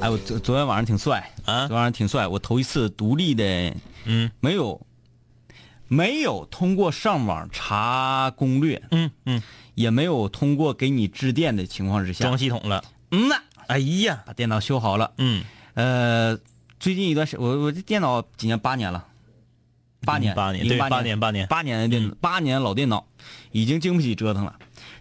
哎，我昨昨天晚上挺帅啊昨天晚上挺帅，我头一次独立的，嗯没有，没有通过上网查攻略，嗯嗯，也没有通过给你致电的情况之下装，系统了。嗯呐，哎呀，把电脑修好了。嗯，呃，最近一段时，我我这电脑几年？八年了，八年，八年，八对八年，八年。八年的电脑，八年老电脑，已经经不起折腾了。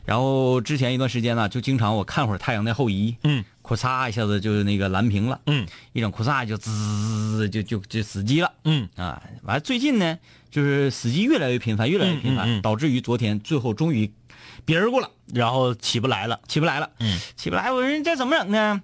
然后之前一段时间呢，就经常我看会儿《太阳的后移》，嗯，咔嚓一下子就那个蓝屏了，嗯一整咔嚓就滋就就就死机了嗯啊！完了最近呢，就是死机越来越频繁，越来越频繁，嗯嗯嗯导致于昨天最后终于别人过了，然后起不来了。起不来了，嗯起不来，我说这怎么整呢？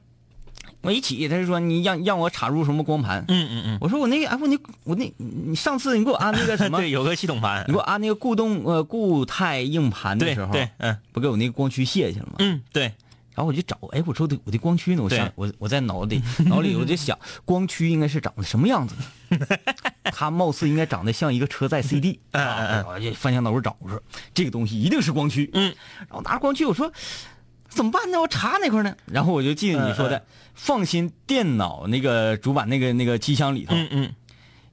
我一起，他就说你让让我插入什么光盘，嗯嗯嗯。我说我那个哎我那我那你上次你给我安那个什么，对，有个系统盘你给。我安那个固动呃固态硬盘的时候，对对，嗯不给我那个光驱卸去了吗？嗯对，然后我就找，哎，我说我的我的光驱呢？我想我我在脑里 脑里我就想，光驱应该是长得什么样子的？它貌似应该长得像一个车载 CD。嗯嗯嗯我就翻箱倒柜找，我说这个东西一定是光驱。嗯，然后拿着光驱，我说怎么办呢？我查哪块呢？然后我就记得你说的，嗯放心电脑那个主板那个那个机箱里头，嗯嗯，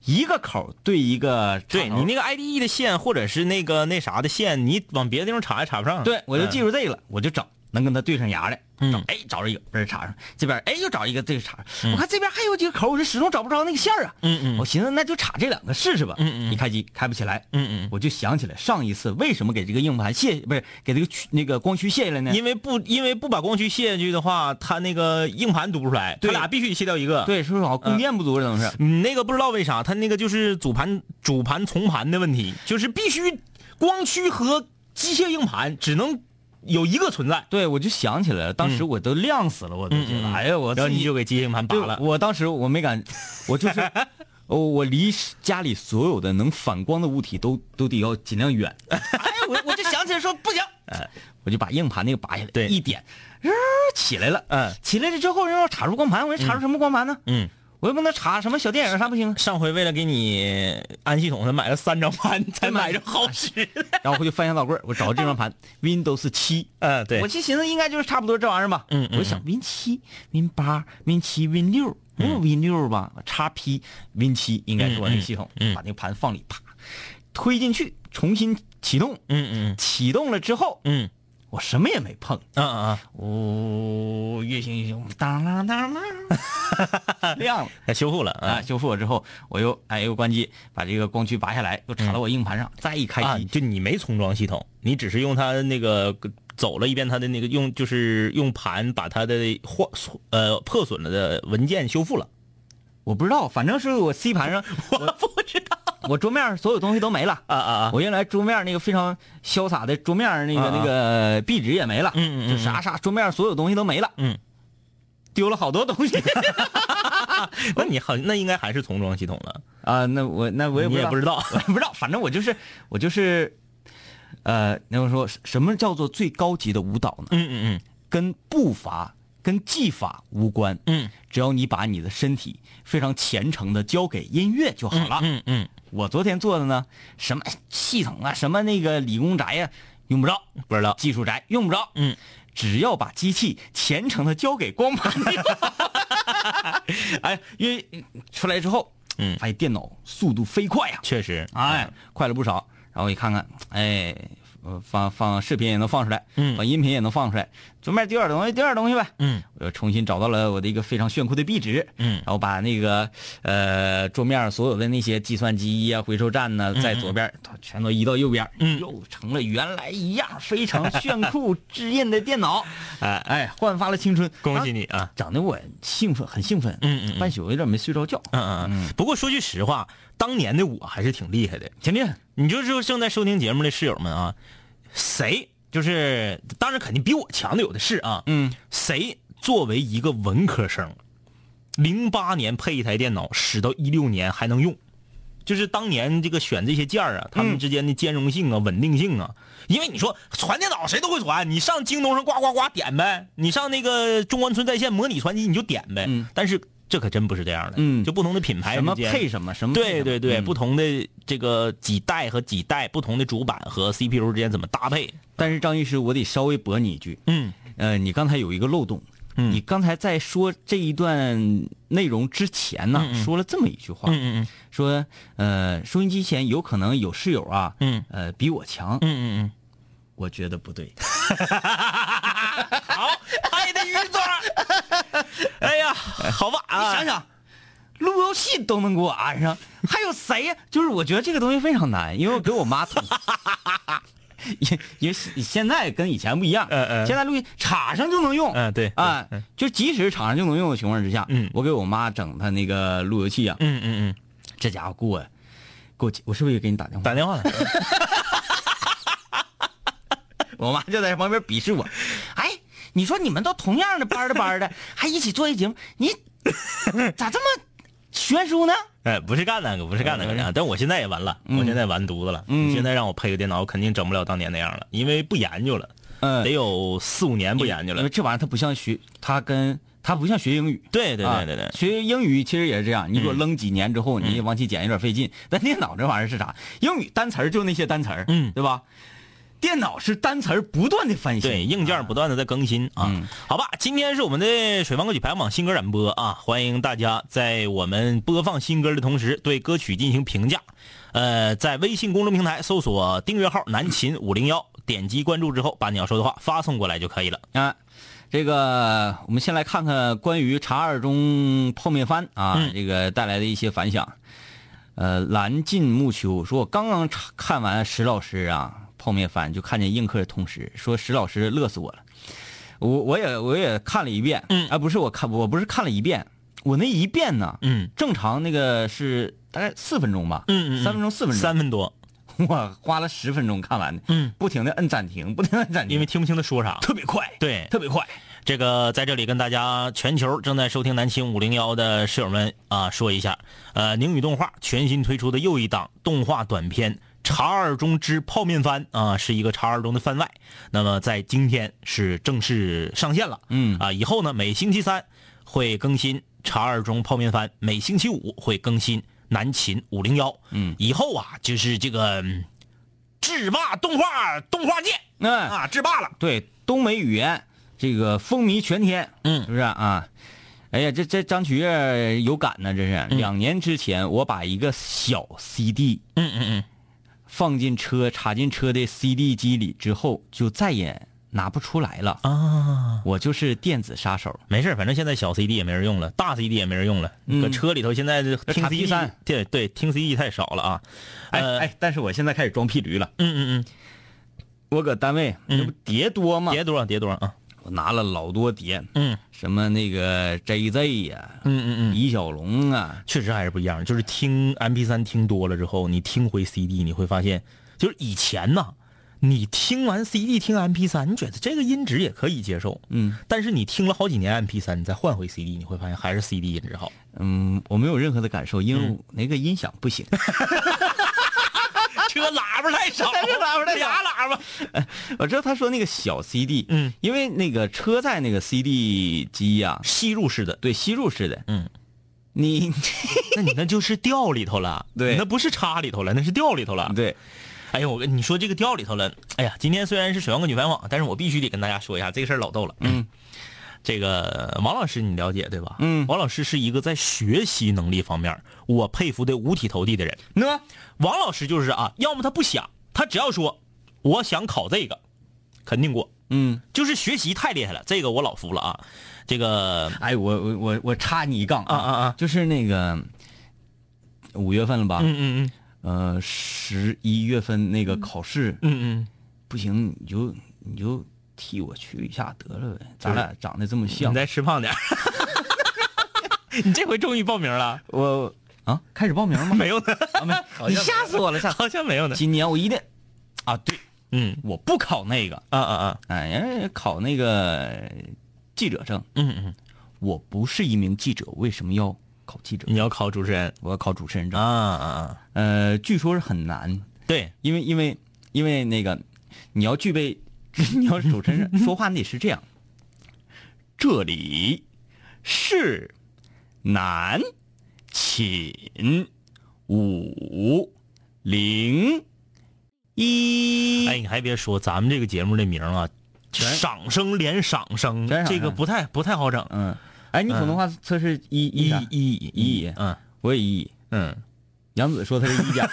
一个口对一个对你那个 IDE 的线或者是那个那啥的线，你往别的地方插也插不上。对，我就记住这个了，我就找能跟它对上牙的，嗯找哎找着一个，这儿插上，这边哎又找一个，这个插上，我看这边还有几个口，我就始终找不着那个线儿啊。嗯嗯我寻思那就插这两个试试吧。嗯嗯一开机开不起来。嗯嗯，我就想起来上一次为什么给这个硬盘卸，不是给这个驱那个光驱卸下来呢？因为不因为不把光驱卸下去的话，它那个硬盘读不出来，它对俩必须得卸掉一个。，对，是不是好供电不足了？怎么是？你，那个不知道为啥，它那个就是主盘主盘从盘的问题，就是必须光驱和机械硬盘只能有一个存在。对，我就想起来了，当时我都亮死了，我都觉得，哎呀，我然后你就给机械硬盘拔，了。我当时我没敢，我就是，哦，我离家里所有的能反光的物体都都得要尽量远。哎，我我就想起来说不行，哎，我就把硬盘那个拔下来，对。一点，呃起来了，嗯。起来了之后然后插入光盘，我说插入什么光盘呢？嗯，我又不能查什么小电影啥不行，上回为了给你安系统，他买了三张盘 才买着好使的。然后回去翻箱倒柜儿，我找这张盘，Windows 七。嗯，对我，就寻思应该就是差不多这玩意儿吧。嗯嗯我想 Win 七、Win 八、Win 七、Win 六，没有 Win 六吧？叉 P、Win 七应该是我那个系统，把那个盘放里，啪推进去，重新启动。嗯嗯启动了之后，嗯我什么也没碰。嗯啊啊，哦，越行越行，当啷当啷，亮了。它修复了啊，啊修复了之后，我又哎又关机，把这个光驱拔下来，又插到我硬盘上，再一开啊！机，就你没重装系统，你只是用它那个走了一遍它的那个用，就是用盘把它的坏呃破损了的文件修复了。我不知道，反正是我 C 盘上，我不知道我桌面所有东西都没了。啊啊啊！我原来桌面那个非常潇洒的桌面那个、那个壁纸也没了，嗯嗯嗯就啥啥桌面所有东西都没了，嗯，丢了好多东西 那你好，那应该还是重装系统了。啊。那我那我也不知道，你也不知道我也不知道，反正我就是我就是，呃，那么说什么叫做最高级的舞蹈呢？嗯嗯嗯跟步伐、跟技法无关，嗯。只要你把你的身体非常虔诚的交给音乐就好了。嗯嗯我昨天做的呢，什么系统啊，什么那个理工宅呀、用不着，嗯，不知道。技术宅用不着，嗯，只要把机器虔诚的交给光盘，哎，因为嗯出来之后，嗯。发现电脑速度飞快呀、确实，哎，快了不少。然后一看看，哎，呃放放视频也能放出来，嗯。放音频也能放出来，桌面丢点东西，丢点东西呗。嗯。我又重新找到了我的一个非常炫酷的壁纸，嗯。然后把那个呃桌面所有的那些计算机呀、回收站呢，在左边全都移到右边，嗯。又成了原来一样非常炫酷 智印的电脑，哎。哎，焕发了青春，恭喜你，你啊！整的我兴奋，很兴奋，嗯嗯嗯。半宿有点没睡着觉，嗯嗯。嗯。不过说句实话，当年的我还是挺厉害的。挺厉害，你就说正在收听节目的室友们啊，谁就是当然肯定比我强的有的是啊，嗯，谁作为一个文科生，零八年配一台电脑，使到一六年还能用，就是当年这个选这些件儿啊，他们之间的兼容性啊、稳定性啊，因为你说传电脑谁都会传，你上京东上呱呱呱点呗，你上那个中关村在线模拟传机你就点呗，嗯。但是这可真不是这样的，嗯就不同的品牌什么配什么，什么对对对，嗯不同的这个几代和几代，不同的主板和 CPU 之间怎么搭配？但是张医师，我得稍微驳你一句，嗯呃，你刚才有一个漏洞，你刚才在说这一段内容之前呢，说了这么一句话，嗯嗯说呃，收音机前有可能有室友啊，嗯呃，比我强，嗯嗯嗯我觉得不对。嗯，好，拍的鱼爪。哎呀，好吧你啊，想想，路由器都能给我安上，还有谁呀？就是我觉得这个东西非常难，因为我给我妈统。因因为现在跟以前不一样，嗯嗯现在录音插上就能用，嗯对啊，就即使插上就能用的情况之下，嗯我给我妈整她那个路由器啊，嗯嗯嗯，这家伙给我给我，我是不是也给你打电话？打电话了。我妈就在旁边鄙视我，哎，你说你们都同样的班的班的，还一起做一节目，你咋这么悬殊呢？哎，不是干那个，不是干那个的，但我现在也完了，我现在完犊子了。嗯你现在让我配个电脑，我肯定整不了当年那样了，因为不研究了，嗯得有四五年不研究了因为。这玩意儿它不像学，它跟它不像学英语。对对啊对对对，学英语其实也是这样，你给我扔几年之后，你往起捡有点费劲。但电脑这玩意儿是啥？英语单词儿就那些单词儿，嗯对吧？电脑是单词儿不断的翻新，对，硬件不断的在更新啊。嗯好吧，今天是我们的水房歌曲排行榜新歌展播啊，欢迎大家在我们播放新歌的同时对歌曲进行评价。呃，在微信公众平台搜索订阅号“南秦五零幺”，点击关注之后，把你要说的话发送过来就可以了。啊。这个，我们先来看看关于茶二中泡面番啊，嗯这个带来的一些反响。呃，蓝尽暮秋说，我刚刚查看完石老师啊泡面翻，就看见映客的同时说石老师乐死我了。我我也我也看了一遍，嗯。啊不是我看我不是看了一遍，我那一遍呢，嗯。正常那个是大概四分钟吧，嗯嗯嗯。三分钟四分钟，三分多，我花了十分钟看完的，嗯，不停的摁暂停，不停的摁暂停，因为听不清他说啥。特别快，对，特别快，这个在这里跟大家全球正在收听南青五零幺的室友们啊说一下，呃，宁宇动画全新推出的又一档动画短片《茶二中之泡面番》啊，是一个茶二中的番外。那么在今天是正式上线了，嗯。啊，以后呢每星期三会更新茶二中泡面番，每星期五会更新南秦五零幺，嗯，以后啊就是这个嗯制霸动画动画界。嗯、啊，制霸了。对东北语言这个风靡全天，嗯。是不是？啊？哎呀，这这张曲月有感呢，这是、两年之前我把一个小 CD 嗯嗯嗯。放进车插进车的 CD 机里之后，就再也拿不出来了。啊，我就是电子杀手。没事，反正现在小 CD 也没人用了，大 CD 也没人用了。嗯搁车里头现在这听插 CD，P3 对对，听 CD 太少了啊。哎、呃哎，但是我现在开始装屁驴了。嗯嗯嗯我搁单位，嗯那不碟多嗯，吗？叠多少叠多少啊？我拿了老多碟，嗯什么那个 JZ 呀、嗯嗯嗯，李小龙啊，确实还是不一样。就是听 MP 三听多了之后，你听回 CD，你会发现，就是以前呐，你听完 CD 听 MP 三你觉得这个音质也可以接受。嗯但是你听了好几年 MP 三你再换回 CD，你会发现还是 CD 音质好。嗯，我没有任何的感受，因为那个音响不行。车喇叭太少，车喇叭太喇叭。我知道他说那个小 CD，嗯，因为那个车载那个 CD 机呀、吸入式的，对，吸入式的，嗯。你 那你那就是掉里头了，对那不是插里头了，那是掉里头了。对，哎呦，我跟你说这个掉里头了，哎呀，今天虽然是水王歌女排网，但是我必须得跟大家说一下这个事儿老逗了。嗯，这个王老师你了解对吧？嗯王老师是一个在学习能力方面我佩服的五体投地的人。那王老师就是啊，要么他不想，他只要说我想考这个，肯定过。嗯，就是学习太厉害了，这个我老服了啊。这个哎，我我我我插你一杠啊啊啊就是那个五月份了吧？嗯嗯嗯呃，十一月份那个考试、嗯嗯不行，你就你就替我去一下得了呗，咱俩长得这么嗯，像。你，再吃胖点儿。你这回终于报名了？我啊，开始报名了吗？没有呢，啊没，你吓死我了！吓好像没有呢。今年我一定啊，对，嗯。我不考那个，啊啊啊，哎，人家考那个记者证。嗯嗯，我不是一名记者，为什么要考记者？你要考主持人。我要考主持人证。啊。啊啊，呃，据说是很难，对，因为因为因为那个你要具备，你要是主持人 说话，你得是这样。这里是南秦五零一。哎，你还别说，咱们这个节目的名啊，赏声连赏声，这个不太不太好整。嗯，哎，你普通话测试一一一一一，嗯我也一，嗯，杨紫说他是一甲，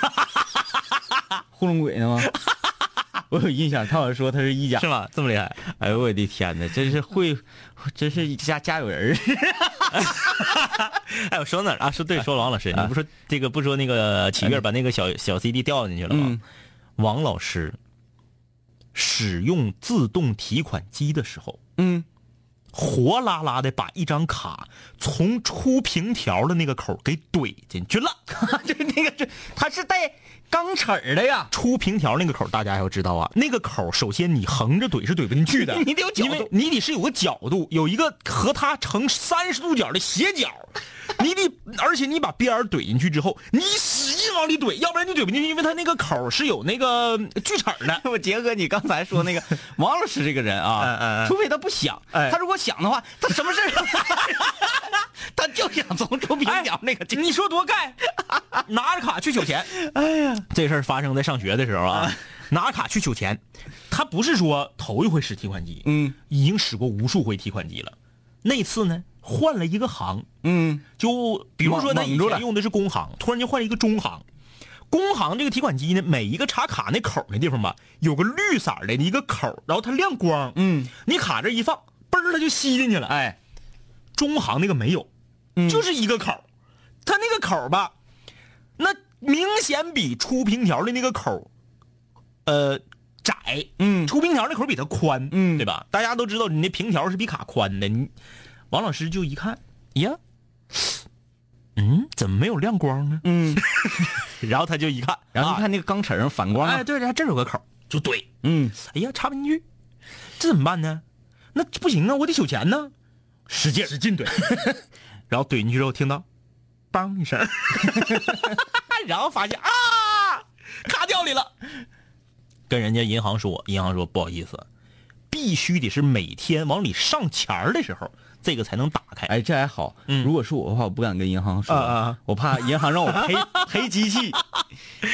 糊弄鬼呢吗？我有印象，他好像说他是一甲是。吗？这么厉害？哎呦我的天哪，真是会，真是家家有人儿。哎，我说哪儿啊？说对，说王老师，你不说这个不说那个启月把那个小小 CD 掉进去了吗？嗯王老师使用自动提款机的时候，嗯，活拉拉的把一张卡从出平条的那个口给怼进去了。就那个是，它是带钢齿儿的呀。出平条那个口，大家要知道啊，那个口首先你横着怼是怼不进去的，你得有角度你得是有个角度，有一个和它成三十度角的斜角，你得，而且你把边儿怼进去之后，你使劲往里怼，要不然你怼不进去，因为它那个口是有那个锯齿的。我结合你刚才说那个 王老师这个人啊，嗯嗯嗯除非他不想，哎他如果想的话，他什么事儿 他就想从出凭条那个进。你说多盖，拿着卡去取钱。哎呀，这事儿发生在上学的时候啊，拿着卡去取钱，他不是说头一回使提款机，嗯已经使过无数回提款机了。那次呢，换了一个行，嗯就比如说他以蒙住了前用的是工行，突然间换了一个中行。工行这个提款机呢，每一个插卡那口儿那地方吧，有个绿色的一个口，然后它亮光。嗯，你卡这一放，嘣儿它就吸进去了。哎，中行那个没有，嗯就是一个口，它那个口吧，那明显比出平条的那个口，呃，窄。嗯出平条那口比它宽，嗯对吧？大家都知道你那平条是比卡宽的。你王老师就一看，呀，嗯，怎么没有亮光呢？嗯，然后他就一看，啊然后一看那个钢齿儿上反光哎，对，对，还真有个口，就怼。嗯，哎呀，插不进去，这怎么办呢？那不行啊，我得取钱呢，使劲使劲怼，然后怼进去之后听到，梆一声，然后发现啊，卡掉里了，跟人家银行说，银行说不好意思，必须得是每天往里上钱儿的时候，这个才能打开。哎，这还好。嗯如果是我的话，我不敢跟银行说，我怕银行让我赔 赔机器。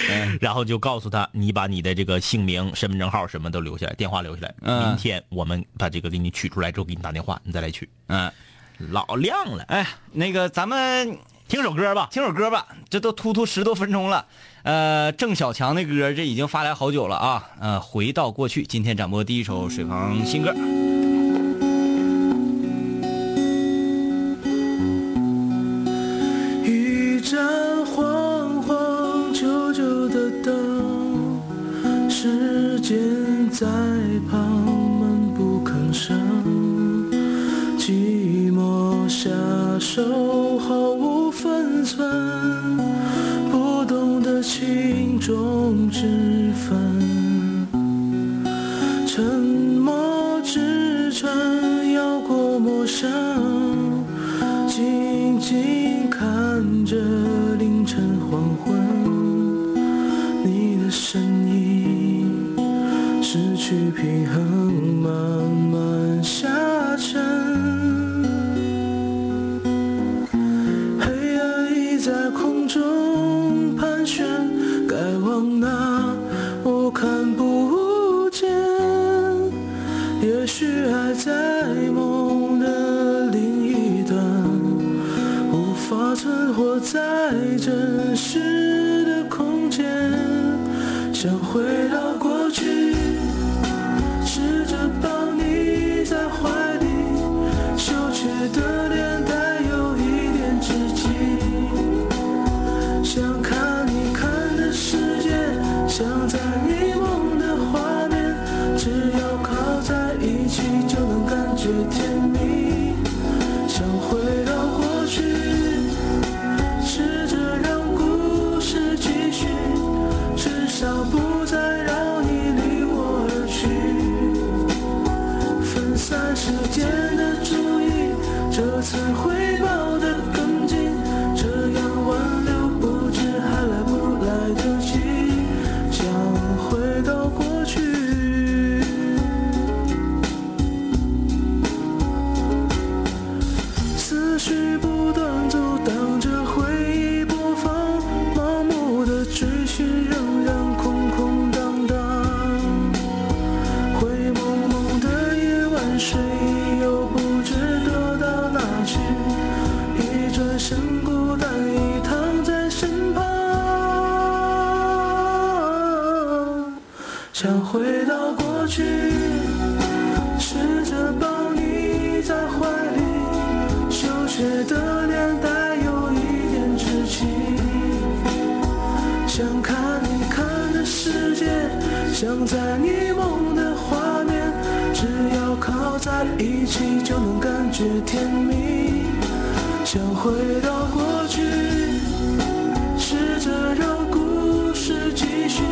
嗯 然后就告诉他，你把你的这个姓名、身份证号什么都留下来，电话留下来。嗯明天我们把这个给你取出来之后，给你打电话，你再来取。嗯，老亮了，哎，那个咱们听首歌吧。听首歌吧，这都突突十多分钟了。呃，郑小强的歌这已经发来好久了啊。呃，回到过去，今天展播第一首水房新歌。盏黄黄旧旧的灯，时间在旁闷不吭声，寂寞下手毫无分寸，不懂得轻重之分。沉默支撑，摇过陌生，静静看着去平衡，慢慢下沉。黑暗已在空中盘旋，该往哪我看不见。也许还在梦的另一端，无法存活在真实的空间。想回到过去，甜蜜，想回到过去。试着让故事继续，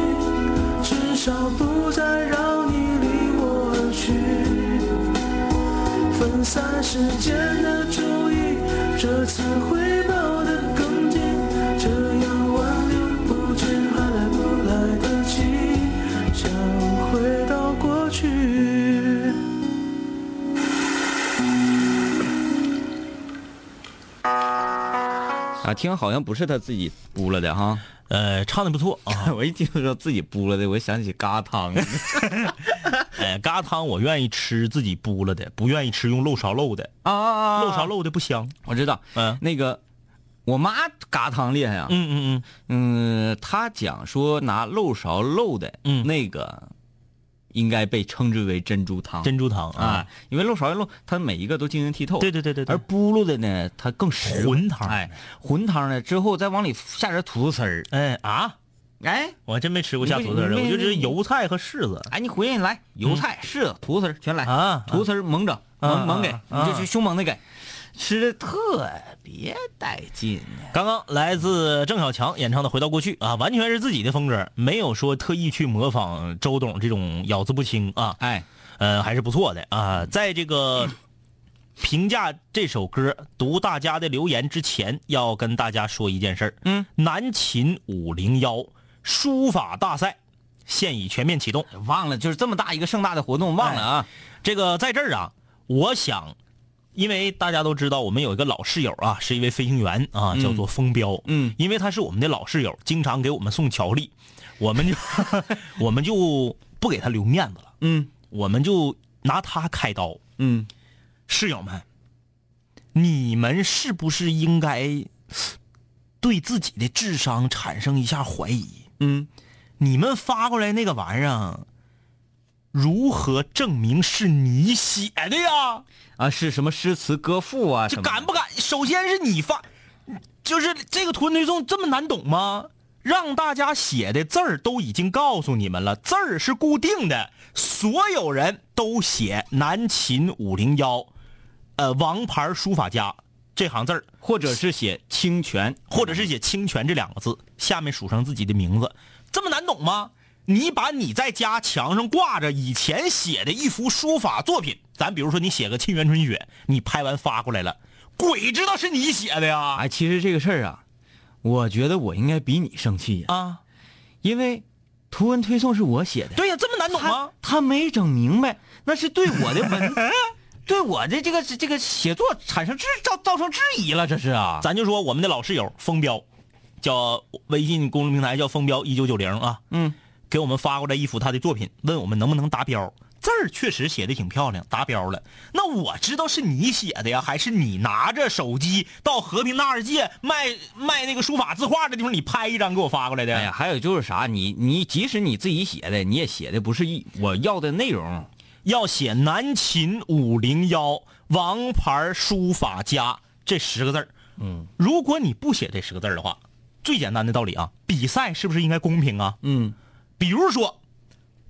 至少不再让你离我而去。分散时间的注意，这次会啊，听好像不是他自己补了的哈。呃，唱的不错 啊。我一听说自己补了的，我想起嘎汤。哎，疙瘩汤我愿意吃自己补了的，不愿意吃用漏勺漏的，啊啊漏勺漏的不香。我知道，嗯那个我妈嘎汤厉害啊。嗯嗯嗯，她讲说拿漏勺漏的，嗯那个应该被称之为珍珠汤。嗯，珍珠汤啊，，因为漏勺一漏，它每一个都晶莹剔透。对对对对对。而咕噜的呢，它更实惠浑汤。哎，浑汤呢之后再往里下点土豆丝儿。哎啊，哎？我还真没吃过下土豆丝儿的，我就知道你油菜和柿子。哎，你回去你来油菜、柿子、土豆丝儿全来。啊土豆丝儿猛整，啊猛猛给，啊你就去凶猛的给，吃的特别带劲呢。刚刚来自郑小强演唱的《回到过去》啊，完全是自己的风格，没有说特意去模仿周董这种咬字不清啊，哎，呃，还是不错的啊。在这个 评价这首歌、读大家的留言之前，要跟大家说一件事儿。嗯，南秦五零幺书法大赛现已全面启动。忘了就是这么大一个盛大的活动，忘了啊。这个在这儿啊，我想，因为大家都知道，我们有一个老室友啊，是一位飞行员啊，叫做风彪。嗯。因为他是我们的老室友，经常给我们送巧克力，我们就 我们就不给他留面子了，嗯。我们就拿他开刀。嗯，室友们，你们是不是应该对自己的智商产生一下怀疑？嗯，你们发过来那个玩意儿，如何证明是你写的呀？啊，是什么诗词歌赋啊？这敢不敢？首先是你发，就是这个图文推送这么难懂吗？让大家写的字儿都已经告诉你们了，字儿是固定的，所有人都写南秦五零幺，呃，王牌书法家这行字儿，或者是写清泉，或者是写清泉这两个字，下面署上自己的名字，这么难懂吗？你把你在家墙上挂着以前写的一幅书法作品，咱比如说你写个《沁园春雪》，你拍完发过来了，鬼知道是你写的呀！哎，其实这个事儿啊，我觉得我应该比你生气呀、啊，因为图文推送是我写的，对呀，这么难懂吗？他没整明白，那是对我的文，对我的这个这个写作产生质造造成质疑了，这是啊。咱就说我们的老室友风彪，叫微信公众平台叫风彪一九九零啊，嗯，给我们发过来一幅他的作品，问我们能不能达标。字儿确实写的挺漂亮，达标了。那我知道是你写的呀，还是你拿着手机到和平大世界卖卖那个书法字画的地方，你拍一张给我发过来的？哎呀，还有就是啥，你你即使你自己写的，你也写的不是一我要的内容。要写南秦五零幺王牌书法家这十个字儿。嗯，如果你不写这十个字儿的话，最简单的道理啊，比赛是不是应该公平啊？嗯，比如说，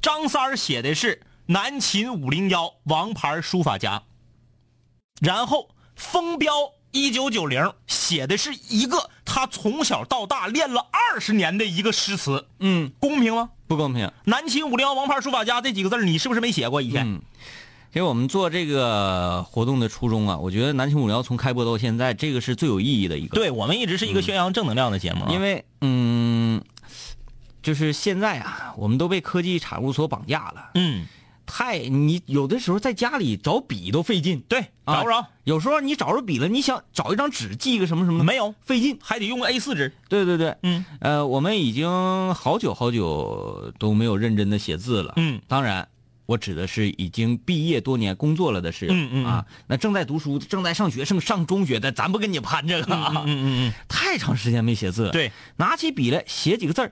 张三儿写的是南秦五零幺王牌书法家，然后风标一九九零写的是一个他从小到大练了二十年的一个诗词，嗯，公平吗？不公平。南秦五零幺王牌书法家这几个字你是不是没写过以前？嗯，给我们做这个活动的初衷啊，我觉得南秦五零幺从开播到现在，这个是最有意义的一个。，对我们一直是一个宣扬正能量的节目、啊因为嗯，就是现在啊，我们都被科技产物所绑架了。嗯，太你有的时候在家里找笔都费劲，对，啊找不着，有时候你找着笔了，你想找一张纸记一个什么什么，没有，费劲。还得用 A 四纸。对对对，嗯呃，我们已经好久好久都没有认真的写字了。嗯，当然，我指的是已经毕业多年工作了的室友。嗯嗯嗯啊，那正在读书、正在上学、正上中学的，咱不跟你攀这个啊。嗯嗯 太长时间没写字了。对，拿起笔来写几个字儿，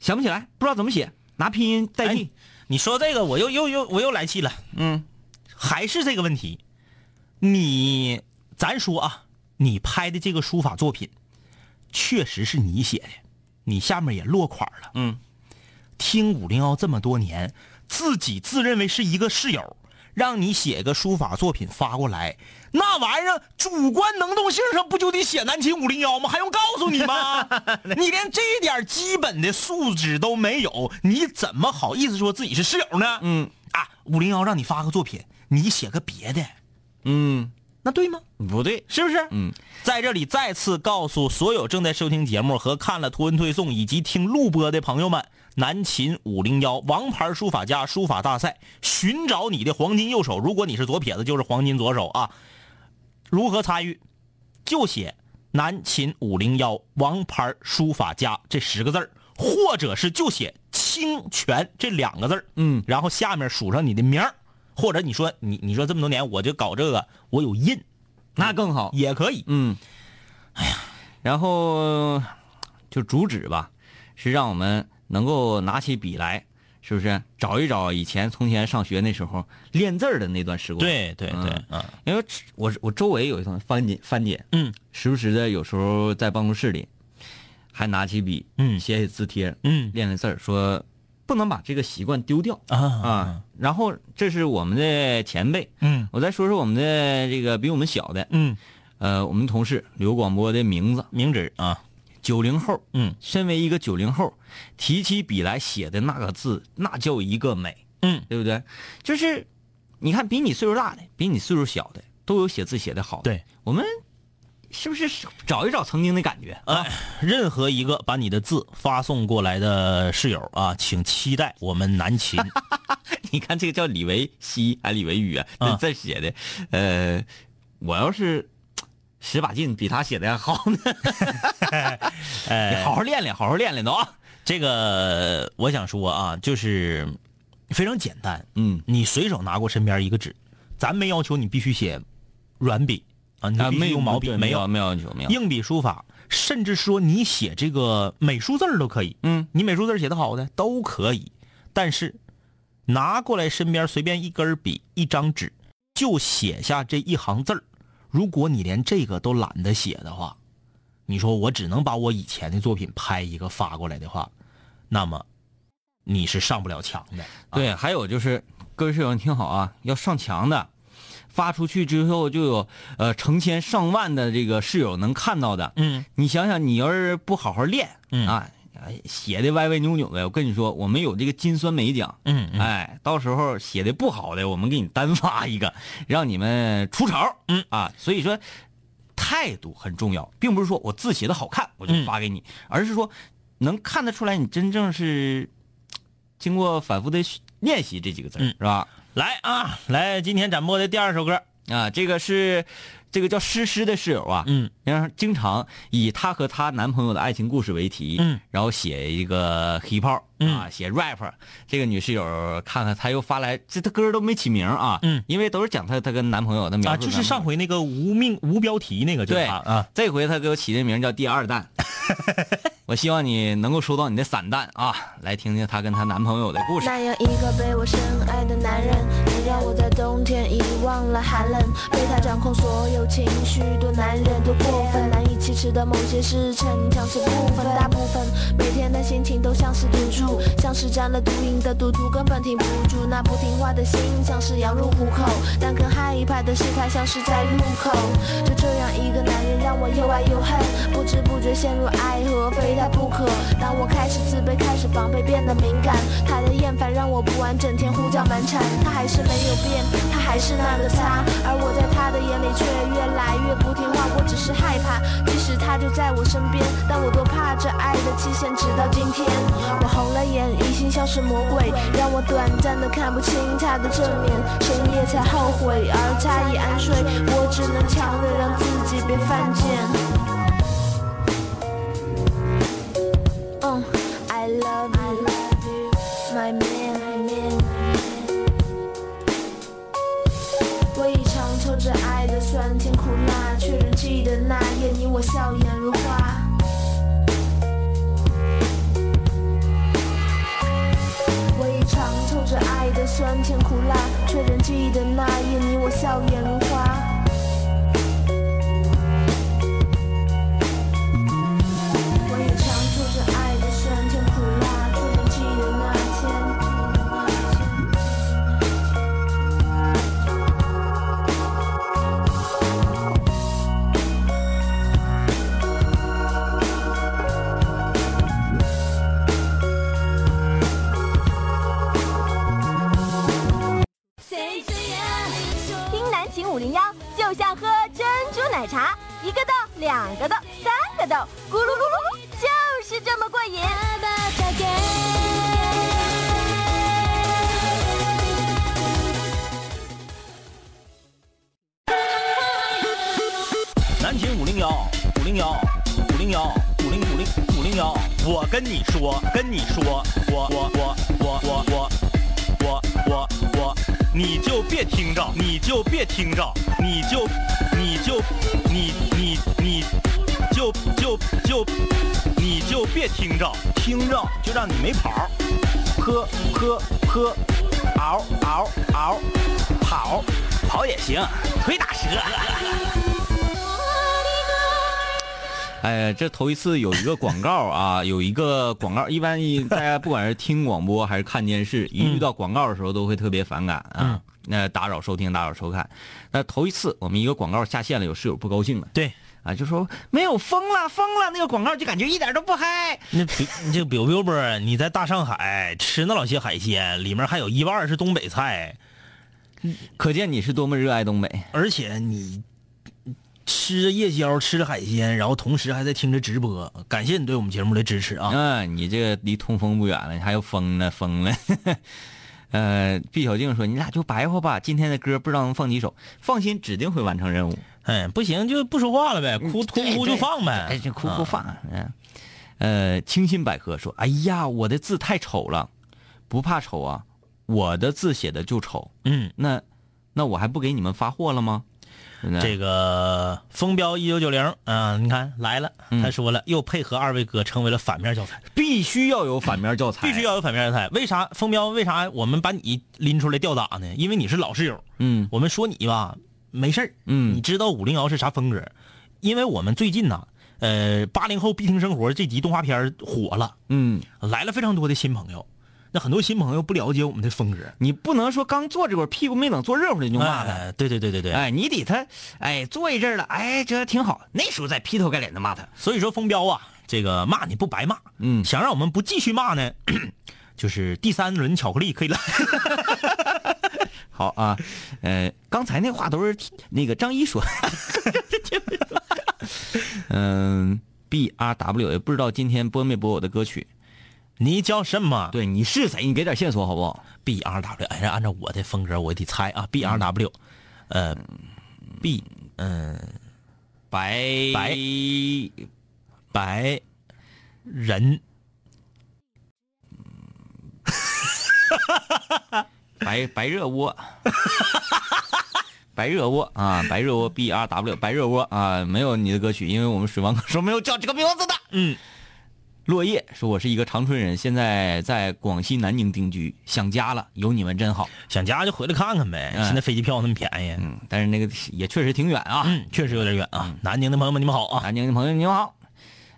想不起来，不知道怎么写，拿拼音代替。你说这个，我又又又我又来气了。嗯，还是这个问题，你咱说啊，你拍的这个书法作品，确实是你写的，你下面也落款了。嗯，听五零幺这么多年，自己自认为是一个室友，让你写个书法作品发过来，那玩意儿主观能动性上不就得写南秦五零幺吗？还用告诉你吗？你连这点基本的素质都没有，你怎么好意思说自己是室友呢？嗯啊，五零幺让你发个作品，你写个别的，嗯，那对吗？不对，是不是？嗯，在这里再次告诉所有正在收听节目和看了图文推送以及听录播的朋友们，南秦五零幺王牌书法家书法大赛，寻找你的黄金右手。如果你是左撇子，就是黄金左手啊。如何参与？就写“南秦五零幺王牌书法家”这十个字儿或者是就写“清泉”这两个字儿嗯，然后下面署上你的名儿，或者你说你你说这么多年我就搞这个，我有印那更好。也可以。嗯，哎呀，然后就主旨吧，是让我们能够拿起笔来，是不是？找一找以前从前上学那时候练字儿的那段时光？，对对对，嗯。因为我我周围有一同翻姐翻姐，嗯。时不时的有时候在办公室里还拿起笔，嗯。写写字帖，嗯。练练字儿，说不能把这个习惯丢掉。啊啊。然后这是我们的前辈，嗯。我再说说我们的这个比我们小的，嗯，呃，我们同事刘广播的名字，名字啊，九零后，嗯身为一个九零后，提起笔来写的那个字，那叫一个美，嗯对不对？就是你看，比你岁数大的，比你岁数小的，都有写字写的好的。对，我们是不是找一找曾经的感觉？哎，任何一个把你的字发送过来的室友啊，请期待我们南秦。你看这个叫李维希还李维宇啊，啊这字写的，呃，我要是使把劲，比他写的还好呢。好好练练，好好练练都啊。这个我想说啊，就是非常简单，嗯你随手拿过身边一个纸，咱没要求你必须写软笔啊，你必须没有用毛笔，没有有没有要求没有。硬笔书法，甚至说你写这个美术字儿都可以。嗯，你美术字儿写的好的都可以，但是拿过来身边随便一根笔、一张纸，就写下这一行字儿。如果你连这个都懒得写的话，你说我只能把我以前的作品拍一个发过来的话，那么你是上不了墙的。对，还有就是各位室友，你听好啊，要上墙的，发出去之后就有呃成千上万的这个室友能看到的。嗯你想想，你要是不好好练，嗯啊，哎写的歪歪扭扭的，我跟你说，我们有这个金酸梅奖。嗯嗯哎，到时候写的不好的，我们给你单发一个，让你们出丑。嗯啊，所以说态度很重要，并不是说我字写的好看我就嗯发给你，而是说能看得出来你真正是经过反复的练习这几个字、嗯是吧？来啊，来今天展播的第二首歌。啊，这个是这个叫诗诗的室友啊，嗯，然后经常以她和她男朋友的爱情故事为题，嗯，然后写一个 hiphop 啊，写 rap。这个女室友看看，她又发来，这她歌都没起名啊，嗯，因为都是讲她她跟男朋友的描啊，就是上。回那个无命无标题那个，对啊。这回她给我起的名叫第二弹，我希望你能够收到你的散弹啊！来听听她跟她男朋友的故事。那样一个被我深爱的男人，能让我在冬天遗忘了寒冷，被他掌控所有情绪的男人多过分，难以启齿的某些事逞强是部分，大部分每天的心情都像是赌，是沾了毒瘾的赌徒根本停不住，那不听话的心像是羊入虎口，但更害怕的是他像是在入口。就这样一个男人让我又爱又恨，不知不觉陷入爱河，非他不可。当我开始自卑，开始防备，变得敏感，他的厌烦让我不安，整天胡搅蛮缠。他还是没有变，他还是那个他，而我在他的眼里却越来越不听话。我只是害怕，即使他就在我身边，但我多怕这爱的期限，直到今天。我红了眼，疑心像是魔鬼，让我短暂的看不清他的正脸，深夜才后悔，而他已安睡，我只能强忍让自己别犯贱。的那夜，你我笑颜如。两个豆，三个豆，咕噜噜噜，就是这么过瘾。南秦五零幺五零幺五零幺五零五零五零幺，我跟你说，跟你说，我我我你就别听着，你就别听着，你就你就你你你就就就你就别听着，听着就让你没跑儿，喝喝喝，嗷嗷嗷，跑跑也行，腿打折。哎，这头一次有一个广告啊，有一个广告，一般大家不管是听广播还是看电视，一遇到广告的时候都会特别反感啊，那打扰收听，打扰收看。那头一次我们一个广告下线了，有室友不高兴了，对。啊，就说没有疯了，疯了，那个广告就感觉一点都不嗨。那比这比比波，你在大上海吃那老些海鲜，里面还有一半是东北菜，可见你是多么热爱东北。而且你吃着夜宵，吃着海鲜，然后同时还在听着直播，感谢你对我们节目的支持啊！嗯，你这个离通风不远了，你还要疯呢，疯了。呃，毕小静说：“你俩就白话吧，今天的歌不知道能放几首，放心，指定会完成任务。哎，不行就不说话了呗，哭哭哭就放呗，哎，就哭哭放。嗯，呃，清新百科说：哎呀，我的字太丑了，不怕丑啊，我的字写的就丑。嗯，那那我还不给你们发货了吗？这个风标一九九零啊，你看来了，他说了，又配合二位哥成为了反面教材，必须要有反面教材，必须要有反面教材。为啥风标？为啥我们把你拎出来吊打呢？因为你是老室友。嗯，我们说你吧，没事儿。嗯，你知道五零幺是啥风格？因为我们最近呢，呃，八零后必听生活这集动画片火了。嗯，来了非常多的新朋友。那很多新朋友不了解我们的风格，你不能说刚坐这会儿屁股没等坐热乎的就骂他。对对对对对，哎，你得他，哎，坐一阵了，哎，这挺好。那时候再劈头盖脸的骂他。所以说，风标啊，这个骂你不白骂。嗯，想让我们不继续骂呢，就是第三轮巧克力可以来。好啊，呃，刚才那话都是那个张一说。嗯，B R W 也不知道今天播没播我的歌曲。你叫什么？对，你是谁？你给点线索好不好？B R W，哎，按照我的风格，我得猜啊。B R W，呃，B，嗯，白白白人，白白热窝，白热窝啊，白热窝 B R W，白热窝啊，没有你的歌曲，因为我们水王歌手没有叫这个名字的。嗯。落叶说：“我是一个长春人，现在在广西南宁定居，想家了。有你们真好，想家就回来看看呗。现在飞机票那么便宜，嗯，但是那个也确实挺远啊，嗯，确实有点远啊。南宁的朋友们，你们好啊！南宁的朋友你们好。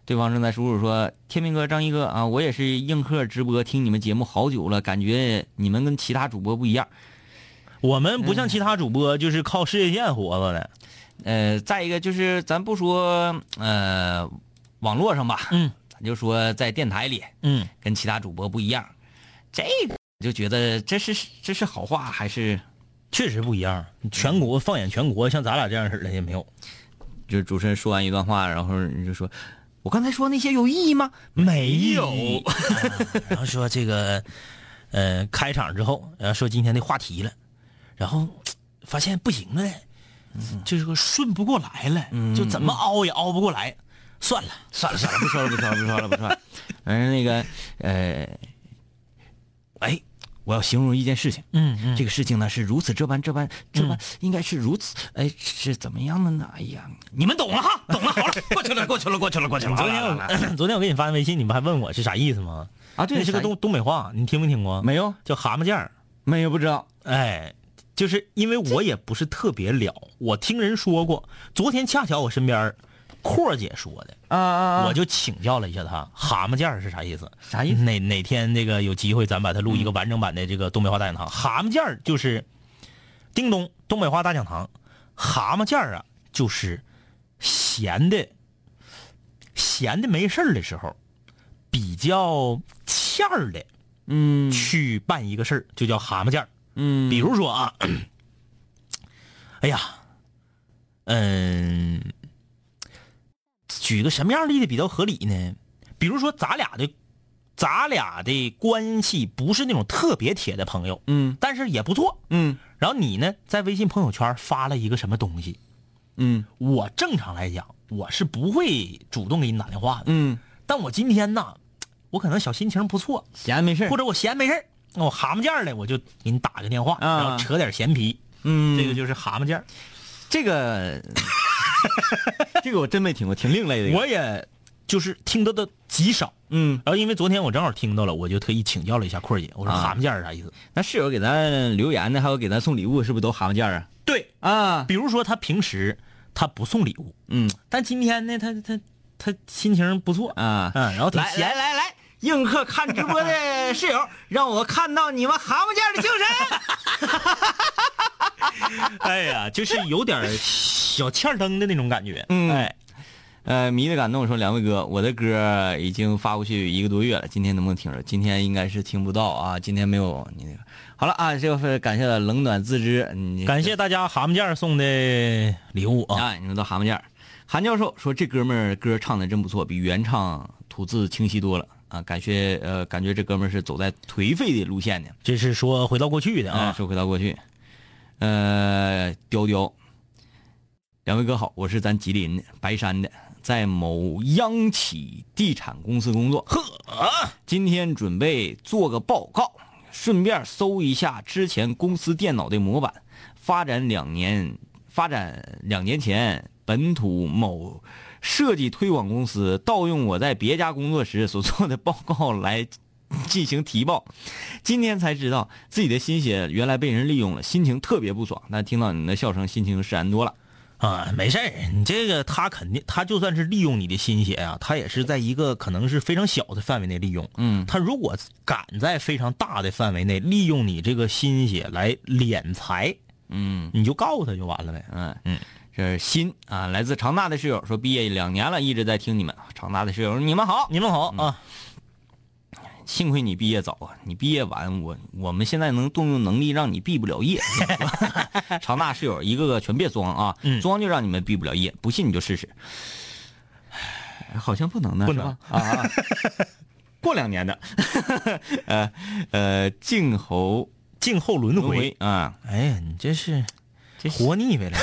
对方正在输入说：天明哥、张一哥啊，我也是映客直播听你们节目好久了，感觉你们跟其他主播不一样。我们不像其他主播，就是靠事业线活着的。呃，再一个就是咱不说呃网络上吧，嗯。”咱就说在电台里，嗯，跟其他主播不一样，这个就觉得这是这是好话还是确实不一样。全国放眼全国，像咱俩这样式的也没有。就主持人说完一段话，然后你就说：“我刚才说那些有意义吗？”没有。然后说这个，呃，开场之后，然后说今天的话题了，然后发现不行了，就是说顺不过来了，就怎么凹也凹不过来。算了，算了，算了，不说了，不说了，不说了，不说了。反正那个，呃，哎，我要形容一件事情。嗯嗯，这个事情呢是如此这般这般这般，应该是如此。哎，是怎么样的呢？哎呀，你们懂了哈，懂了。好了，过去了，过去了，过去了，过去了。昨天我 昨天我给你发的微信，你不还问我是啥意思吗？啊，对，那是个东东北话，你听没听过？没有，叫蛤蟆件儿。没有，不知道。哎，就是因为我也不是特别了，我听人说过。昨天恰巧我身边。阔姐说的啊啊！我就请教了一下她，蛤蟆件是啥意思？啥意思？哪哪天那个有机会，咱把它录一个完整版的这个东北话大讲堂。蛤蟆件就是叮咚东北话大讲堂。蛤蟆件啊，就是闲的闲的没事的时候，比较欠儿的，嗯，去办一个事儿就叫蛤蟆件嗯，比如说啊，哎呀，嗯。举个什么样的例子比较合理呢？比如说咱俩的，咱俩的关系不是那种特别铁的朋友，嗯但是也不错。嗯然后你呢，在微信朋友圈发了一个什么东西，嗯我正常来讲，我是不会主动给你打电话的。嗯，但我今天呢，我可能小心情不错，闲没事或者我闲没事我蛤蟆劲儿的，我就给你打个电话，啊然后扯点闲皮，嗯，这个就是蛤蟆劲儿这个 这个我真没听过，挺另类的。我也就是听到的极少。嗯，然后因为昨天我正好听到了，我就特意请教了一下阔儿姐，我说啊蛤蟆件是啥意思？那室友给咱留言的，还有给咱送礼物，是不是都蛤蟆件啊？对，啊，比如说他平时他不送礼物，嗯但今天呢，他他他心情不错，啊，嗯，然后挺来闲来来来，映客看直播的室友，让我看到你们蛤蟆件的精神。哎呀，就是有点小欠儿灯的那种感觉。嗯哎，呃，迷的感动说，两位哥，我的歌已经发过去一个多月了，今天能不能听着？今天应该是听不到啊，今天没有你那个。好了啊，这个是感谢冷暖自知，你感谢大家蛤蟆件送的礼物啊！哎，你们都蛤蟆件。韩教授说这哥们儿歌唱的真不错，比原唱吐字清晰多了啊！感谢呃，感觉这哥们儿是走在颓废的路线的这是说回到过去的啊。啊，说回到过去，呃，雕雕，两位哥好，我是咱吉林的白山的，在某央企地产公司工作。呵，今天准备做个报告，顺便搜一下之前公司电脑的模板。发展两年，发展两年前，本土某设计推广公司盗用我在别家工作时所做的报告来进行提报。今天才知道自己的心血原来被人利用了，心情特别不爽。但听到你的笑声，心情释然多了。啊，没事儿，你这个他肯定，他就算是利用你的心血啊，他也是在一个可能是非常小的范围内利用。嗯他如果敢在非常大的范围内利用你这个心血来敛财，嗯你就告他就完了呗。嗯嗯，这是新啊，来自长大的室友说，毕业两年了，一直在听你们。长大的室友，你们好。你们好啊，幸亏你毕业早啊，你毕业晚，我我们现在能动用能力让你毕不了业。长大室友一个个全别装啊，嗯装就让你们毕不了业，不信你就试试。好像不能呢，不是吧？啊啊，过两年的，呃呃，静候静候轮。回啊，哎呀，你这是这活腻歪了。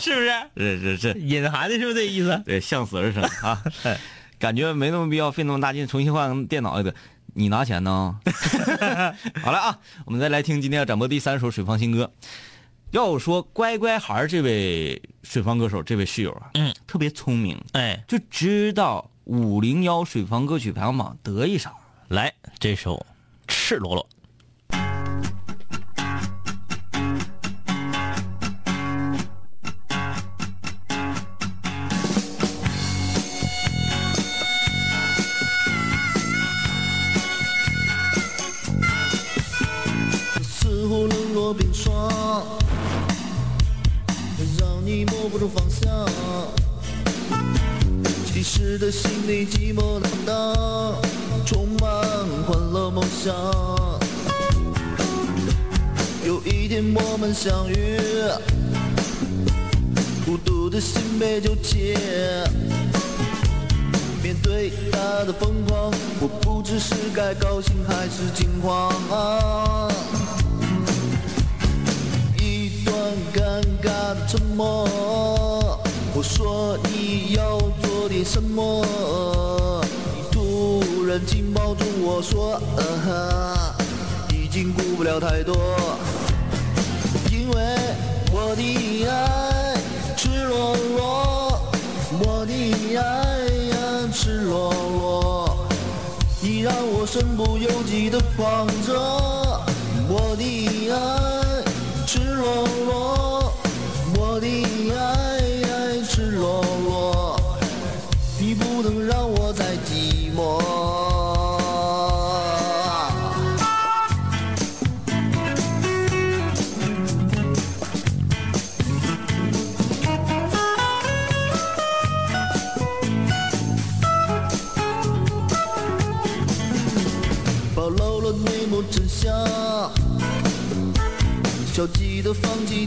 是不是？是是是，隐含的是不是这意思？对，向死而生啊，感觉没那么必要费那么大劲重新换电脑的，你拿钱呢？好了啊，我们再来听今天要展播第三首水方新歌。要说乖乖孩儿这位水方歌手，这位室友啊，嗯，特别聪明，哎，就知道五零幺水房歌曲排行榜得意啥。来这首《赤裸裸》。住方向。其实的心里寂寞难当，充满欢乐梦想。有一天我们相遇，孤独的心被纠结。面对他的疯狂，我不知是该高兴还是惊慌。的沉默，我说你要做点什么，你突然紧抱住我说，呃哈，已经顾不了太多，因为我的爱赤裸裸，我的爱呀赤裸裸，你让我身不由己的狂着，我的爱赤裸裸，我的爱赤裸裸，你不能让我再寂寞。暴露了内幕真相，消极的放弃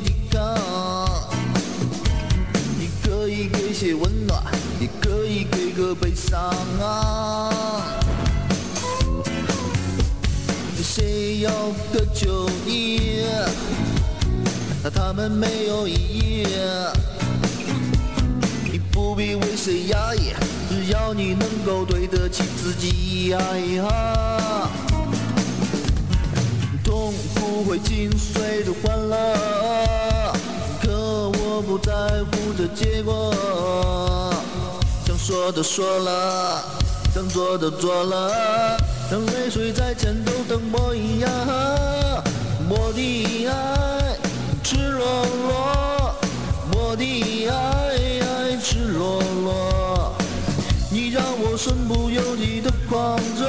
个悲伤啊。谁要渴求你？那他们没有意义。你不必为谁压抑，只要你能够对得起自己。啊痛苦会紧随着欢乐，可我不在乎这结果。说的说了，想做的做了，像泪水在前头等我一样。我的爱赤裸裸，我的爱赤裸裸，你让我身不由己的狂热。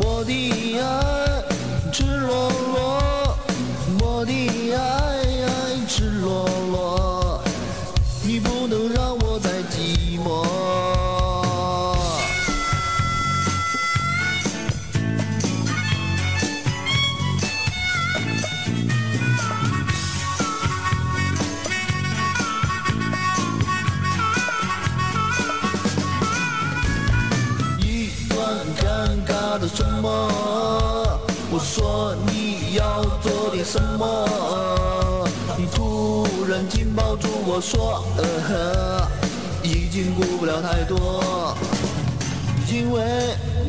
我的爱赤裸裸，要做点什么，你突然紧抱住我说，呃呵，已经顾不了太多，因为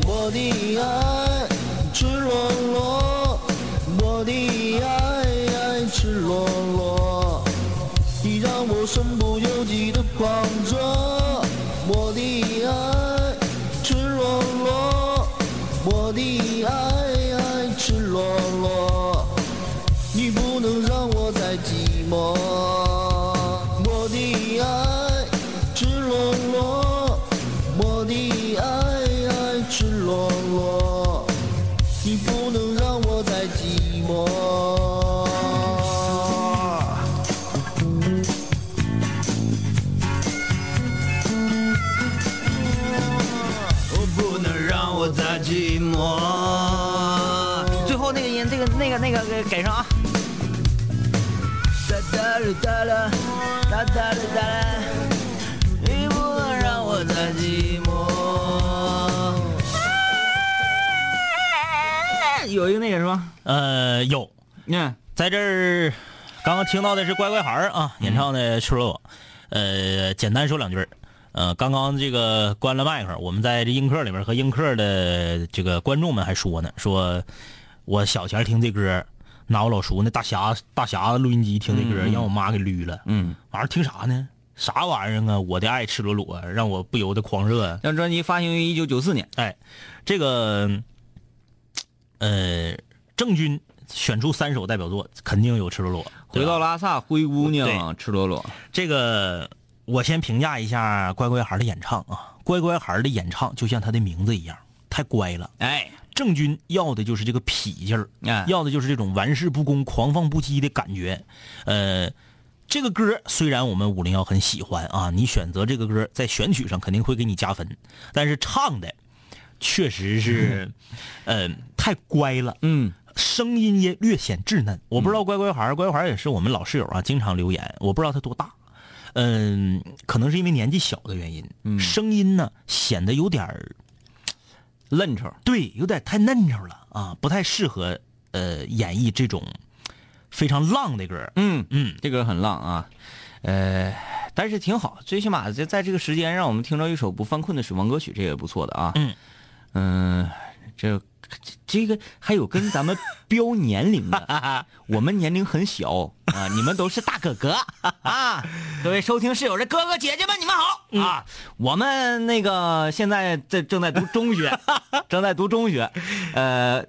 我的爱赤裸裸，我的爱赤裸裸，你让我身不由己的狂着，爱有，你看，在这儿，刚刚听到的是乖乖孩儿啊演唱的《赤裸裸》。呃，简单说两句儿呃，刚刚这个关了麦克，我们在这映客里边和映客的这个观众们还说呢，说我小前儿听这歌，拿我老叔那大匣大匣子录音机听这歌，让我妈给捋了。嗯，完了听啥呢？啥玩意儿啊？我的爱赤裸裸，让我不由得狂热啊！这张专辑发行于一九九四年。哎，这个，呃，郑钧选出三首代表作，肯定有《赤裸裸》。回到拉萨，灰姑娘，赤裸裸。这个，我先评价一下乖乖孩的演唱啊。乖乖孩的演唱就像他的名字一样，太乖了。哎，郑钧要的就是这个痞劲儿，哎要的就是这种玩世不恭、狂放不羁的感觉。呃，这个歌虽然我们五零幺很喜欢啊，你选择这个歌在选曲上肯定会给你加分，但是唱的确实是，呃，太乖了。嗯，声音也略显稚嫩。我不知道乖乖孩儿，乖乖孩儿也是我们老室友啊，经常留言。我不知道他多大，嗯，可能是因为年纪小的原因，声音呢显得有点儿嫩丑。对，有点太嫩稠了啊，不太适合呃演绎这种非常浪的歌。嗯嗯，这歌很浪啊，呃，但是挺好，最起码在在这个时间让我们听到一首不犯困的死亡歌曲，这也不错的啊。嗯嗯，这这个还有跟咱们标年龄的，我们年龄很小啊，你们都是大哥哥 啊！各位收听室友的哥哥姐姐们，你们好嗯啊！我们那个现在在正在读中学，正在读中学，呃，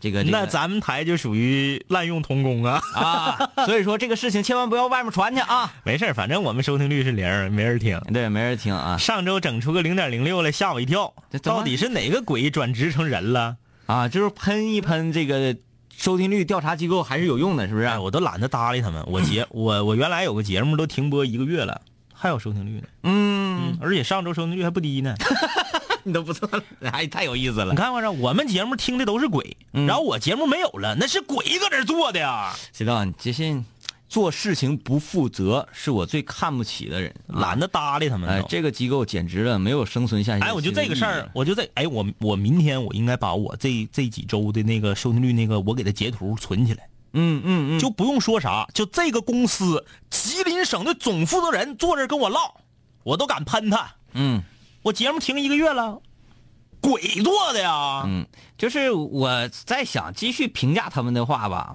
这个这个那咱们台就属于滥用童工啊。啊，所以说这个事情千万不要外面传去啊！没事儿反正我们收听率是零，没人听。对，没人听啊上周整出个零点零六来，吓我一跳这。到底是哪个鬼转职成人了？啊，就是喷一喷这个收听率调查机构还是有用的，是不是？哎，我都懒得搭理他们。我节 我我原来有个节目都停播一个月了，还有收听率呢。嗯，而且上周收听率还不低呢。你都不错了，哎，太有意思了你。看我这？我们节目听的都是鬼，嗯然后我节目没有了，那是鬼搁这儿做的呀。知道你，这是做事情不负责，是我最看不起的人。懒得搭理他们，。哎这个机构简直了，没有生存下去。哎，我就这个事儿，，我就这哎，我我明天我应该把我这这几周的那个收听率那个我给他截图存起来，嗯嗯嗯，就不用说啥，就这个公司吉林省的总负责人坐这儿跟我唠，我都敢喷他。嗯我节目停一个月了，鬼做的呀！嗯，就是我在想继续评价他们的话吧，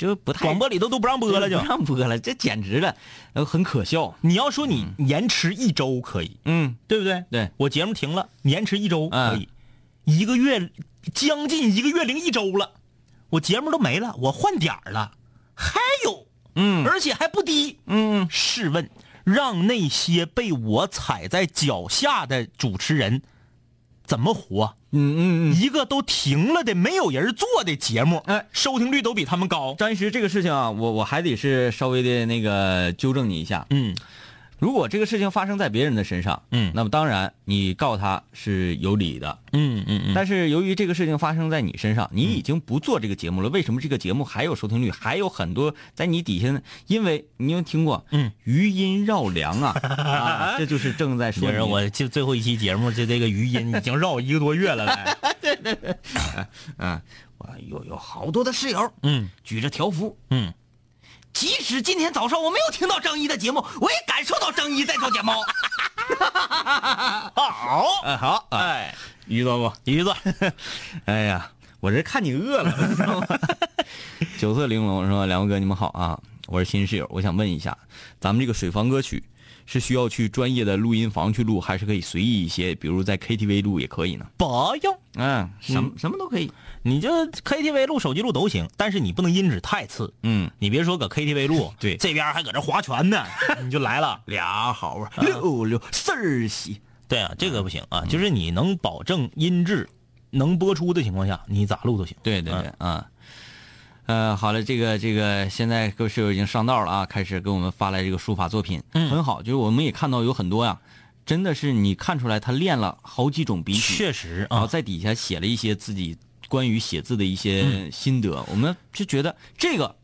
就不太广播里头都不让播了就不。让播了，这简直了，呃很可笑。你要说你延迟一周可以，嗯，对不对？对我节目停了，你延迟一周可以，嗯一个月将近一个月零一周了，我节目都没了，我换点儿了，还有，嗯而且还不低。嗯，试问，让那些被我踩在脚下的主持人怎么活？嗯嗯嗯，一个都停了的、没有人做的节目，哎收听率都比他们高。张医师，这个事情啊，我我还得是稍微的那个纠正你一下。嗯如果这个事情发生在别人的身上，嗯。那么当然你告他是有理的。嗯嗯嗯，但是由于这个事情发生在你身上，你已经不做这个节目了，为什么这个节目还有收听率，还有很多在你底下呢？因为你有听过，嗯，余音绕梁啊，啊，这就是正在说就是我就最后一期节目，就这个余音已经绕一个多月了呗。啊，我有有好多的室友，嗯。举着条幅，嗯，即使今天早上我没有听到张一的节目，我也感受到张一在做节目。好，哎，好，哎，于子不？鱼子，哎呀，我这看你饿了，你知道吗？九色玲珑是吧：“两位哥，你们好啊，我是新室友，我想问一下，咱们这个水房歌曲是需要去专业的录音房去录，还是可以随意一些，比如在 KTV 录也可以呢？不用，嗯，什么、什么都可以。你就 KTV 录、手机录都行，但是你不能音质太次。嗯，你别说搁 KTV 录，对这边还搁这划拳呢，你就来了。俩好啊，六六四儿喜。对啊，这个不行啊，就是你能保证音质能播出的情况下，你咋录都行。对对对，啊。呃，好了，这个这个，现在各位室友已经上道了啊，开始给我们发来这个书法作品，嗯很好。就是我们也看到有很多呀，真的是你看出来他练了好几种笔体，确实啊，然后在底下写了一些自己关于写字的一些心得，我们就觉得这个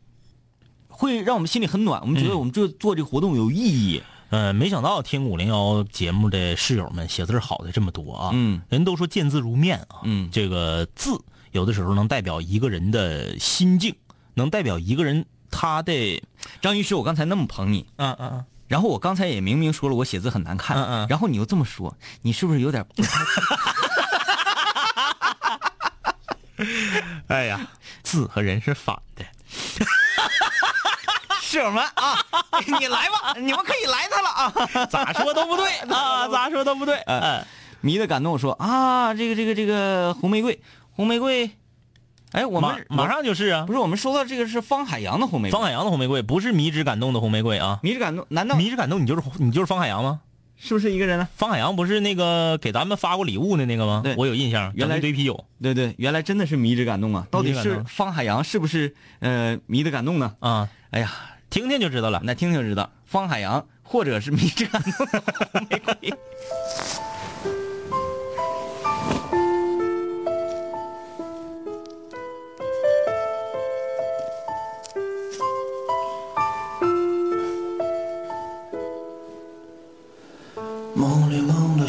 会让我们心里很暖，我们觉得我们这做这个活动有意义。呃，没想到听五零幺节目的室友们写字好的这么多啊。嗯，人都说见字如面啊。嗯这个字有的时候能代表一个人的心境，能代表一个人他的张医师，我刚才那么捧你，嗯嗯嗯。然后我刚才也明明说了我写字很难看，嗯嗯然后你又这么说，你是不是有点不太？哎呀，字和人是反的。室友们啊，你来吧，你们可以来他了啊！咋说都不对啊，咋说都不对。嗯，迷的感动说啊，这个这个这个红玫瑰，红玫瑰，哎，我们马上就是啊不，是我们说到这个是方海洋的红玫瑰，方海洋的红玫瑰不是迷之感动的红玫瑰啊。迷之感动，难道迷之感动，你就是你就是方海洋吗？是不是一个人呢？方海洋不是那个给咱们发过礼物的那个吗？对我有印象，原来堆啤酒对对，原来真的是迷之感动啊！到底是方海洋是不是呃迷的感动呢？啊，哎呀，听听就知道了。那听听就知道，方海洋或者是迷之感动的红玫瑰。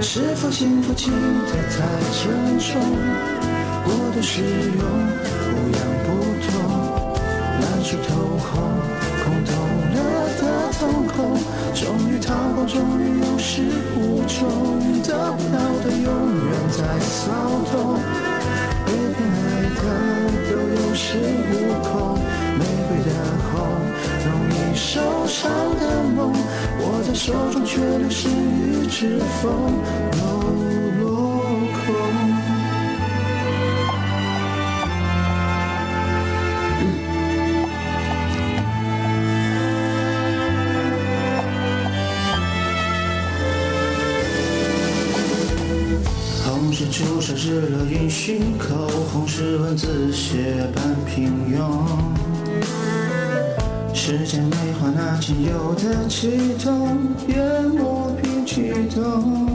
是否幸福轻得太沉重，过度使用，不痒不痛，难处透红，空洞了的瞳孔，终于掏空，终于有始无终，得不到的永远在骚动，被偏爱的都有恃无恐，玫瑰的红，容易受伤的梦，握在手中却流失于指缝，又落空。红是朱砂痣烙印心口，红是文字写半平庸。仅有的悸动，淹没并激动。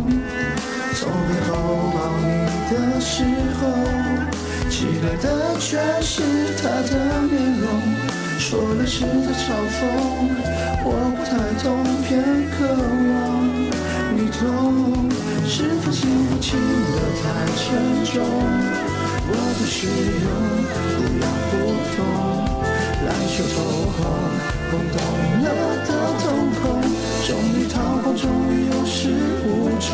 从背后抱你的时候，期待的却是他的面容。说了是在嘲讽，我不太懂，偏渴望你懂。是否幸福轻得太沉重？我的虚荣不痒不痛，终于有始无终，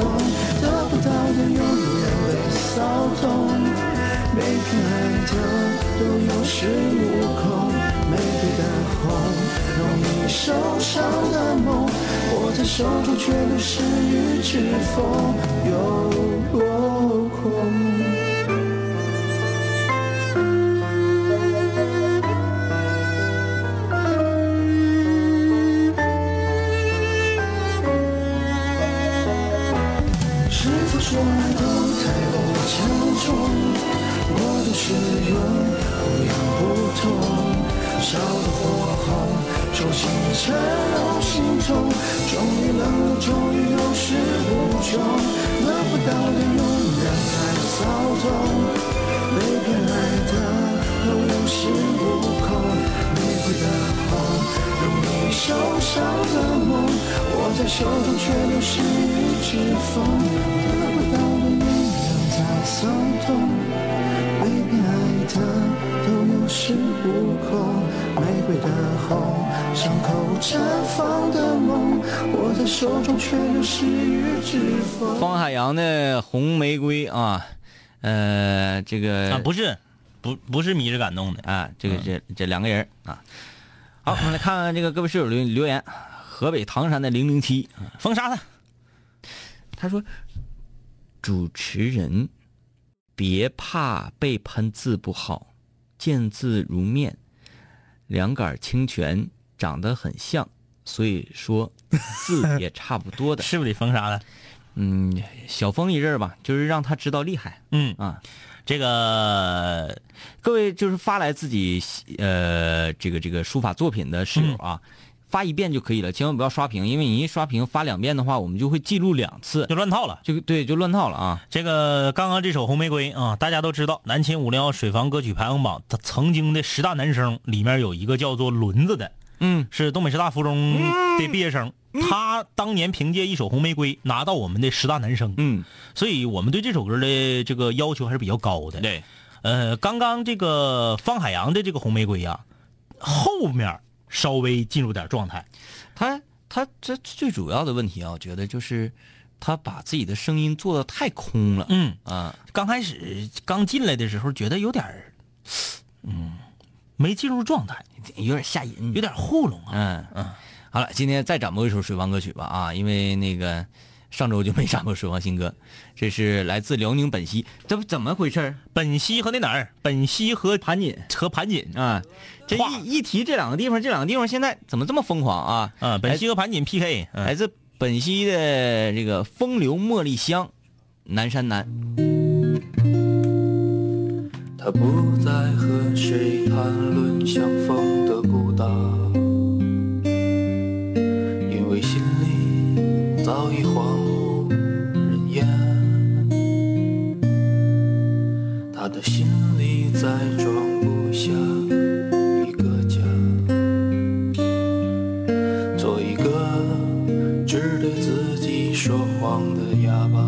得不到的永远被骚动，被偏爱的都有恃无恐，玫瑰的红，容易受伤的梦，握在手中却流失于指缝，又手中却流失于指缝。方海洋的《红玫瑰》啊，呃，这个啊，不是，不不是迷之感动的，啊，这个这这两个人啊。好，我们来看看这个各位室友留留言。河北唐山的零零七，封杀他。他说：“主持人别怕被喷字不好，见字如面，两杆清泉长得很像，所以说 字也差不多的。是不是得封杀了？嗯，小封一阵儿吧，就是让他知道厉害嗯，啊。这个各位就是发来自己呃这个这个书法作品的室友啊，发一遍就可以了，千万不要刷屏，因为你一刷屏发两遍的话，我们就会记录两次，就乱套了。就对就乱套了啊。这个刚刚这首《红玫瑰》啊，大家都知道，南秦五零幺水房歌曲排行榜，它曾经的十大男生里面有一个叫做轮子的，嗯，是东北师大附中的毕业生。他当年凭借一首《红玫瑰》拿到我们的十大男生，嗯，所以我们对这首歌的这个要求还是比较高的。对，呃，刚刚这个方海洋的这个《红玫瑰》呀，后面稍微进入点状态。他他这最主要的问题啊，我觉得就是他把自己的声音做的太空了，嗯，啊，刚开始刚进来的时候，觉得有点儿，嗯，没进入状态，有点吓人，有点糊弄啊。嗯嗯。好了，今天再展播一首水王歌曲吧啊，因为那个上周就没展播水王新歌，这是来自辽宁本溪，这不怎么回事？本溪和那哪儿？本溪和盘锦和盘锦啊，这一一提这两个地方，这两个地方现在怎么这么疯狂啊？啊，本溪和盘锦 PK，嗯来自本溪的这个风流茉莉香，南山南。他不再和谁谈论相逢的孤岛，因为心里早已荒无人烟。他的心里再装不下一个家，做一个只对自己说谎的哑巴。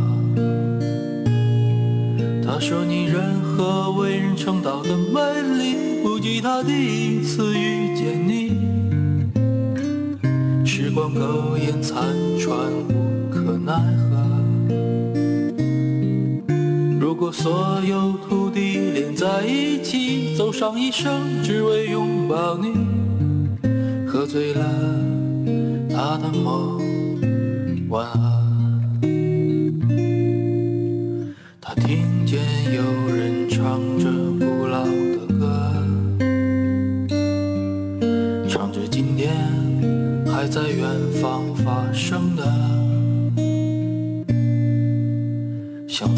他说：“你任何为人人称道的美丽，不及他第一次遇见你。时光苟延残喘，无可奈何。如果所有土地连在一起，走上一生，只为拥抱你，喝醉了他的梦，晚安。”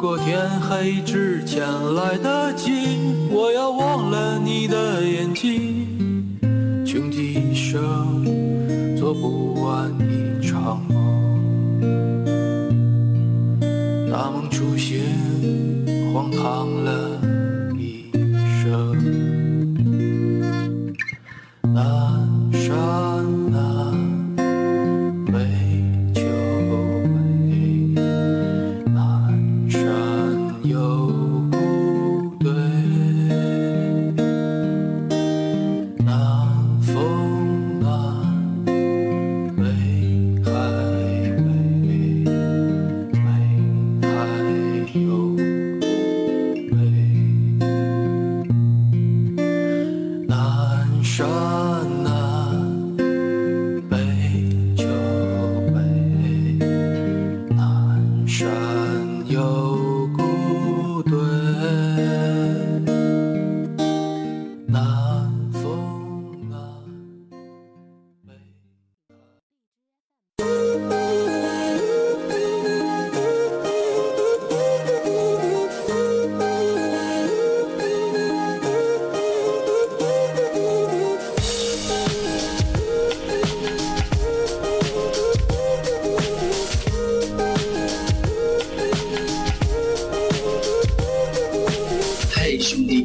如果天黑之前来得及，我要忘了你的眼睛，穷极一生做不完一场梦。大梦初醒，荒唐兄弟，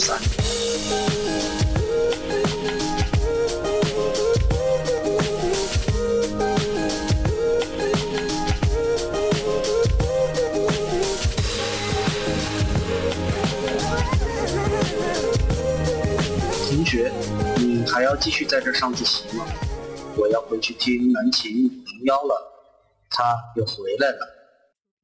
三。同学，你还要继续在这上自习吗？我要回去听南琴五零幺了，他又回来了。